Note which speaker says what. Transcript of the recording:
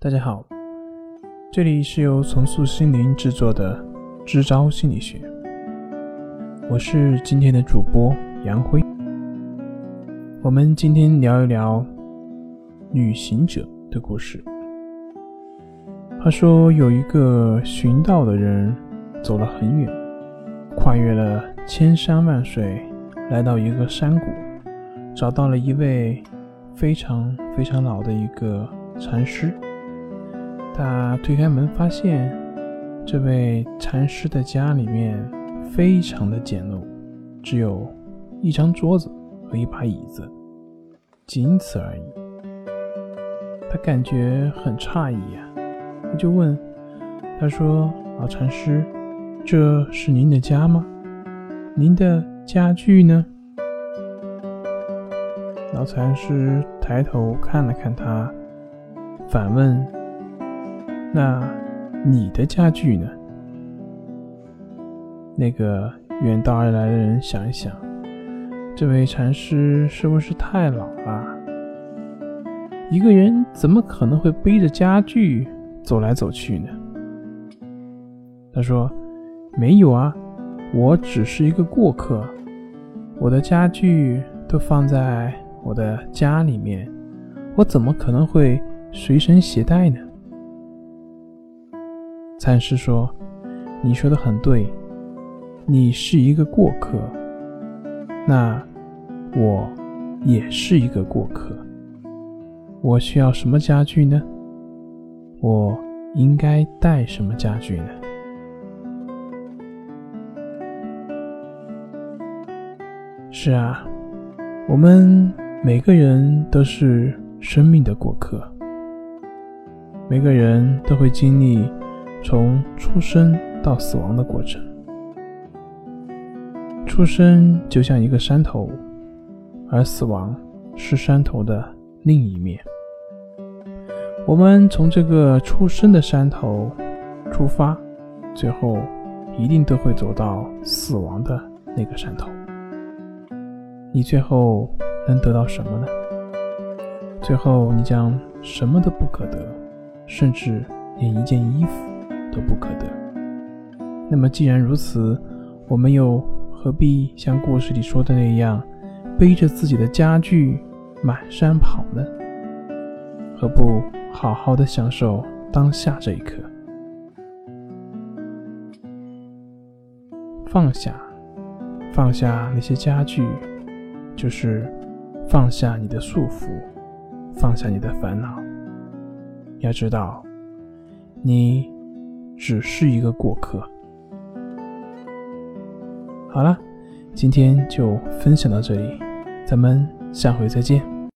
Speaker 1: 大家好，这里是由重塑心灵制作的支招心理学，我是今天的主播杨辉。我们今天聊一聊旅行者的故事。他说，有一个寻道的人走了很远，跨越了千山万水，来到一个山谷，找到了一位非常非常老的一个禅师。他推开门，发现这位禅师的家里面非常的简陋，只有一张桌子和一把椅子，仅此而已。他感觉很诧异呀，他就问他说：“老禅师，这是您的家吗？您的家具呢？”老禅师抬头看了看他，反问。那你的家具呢？那个远道而来的人想一想，这位禅师是不是太老了？一个人怎么可能会背着家具走来走去呢？他说：“没有啊，我只是一个过客，我的家具都放在我的家里面，我怎么可能会随身携带呢？”禅师说：“你说的很对，你是一个过客，那我也是一个过客。我需要什么家具呢？我应该带什么家具呢？是啊，我们每个人都是生命的过客，每个人都会经历。”从出生到死亡的过程，出生就像一个山头，而死亡是山头的另一面。我们从这个出生的山头出发，最后一定都会走到死亡的那个山头。你最后能得到什么呢？最后你将什么都不可得，甚至连一件衣服。都不可得。那么，既然如此，我们又何必像故事里说的那样，背着自己的家具满山跑呢？何不好好的享受当下这一刻？放下，放下那些家具，就是放下你的束缚，放下你的烦恼。要知道，你。只是一个过客。好了，今天就分享到这里，咱们下回再见。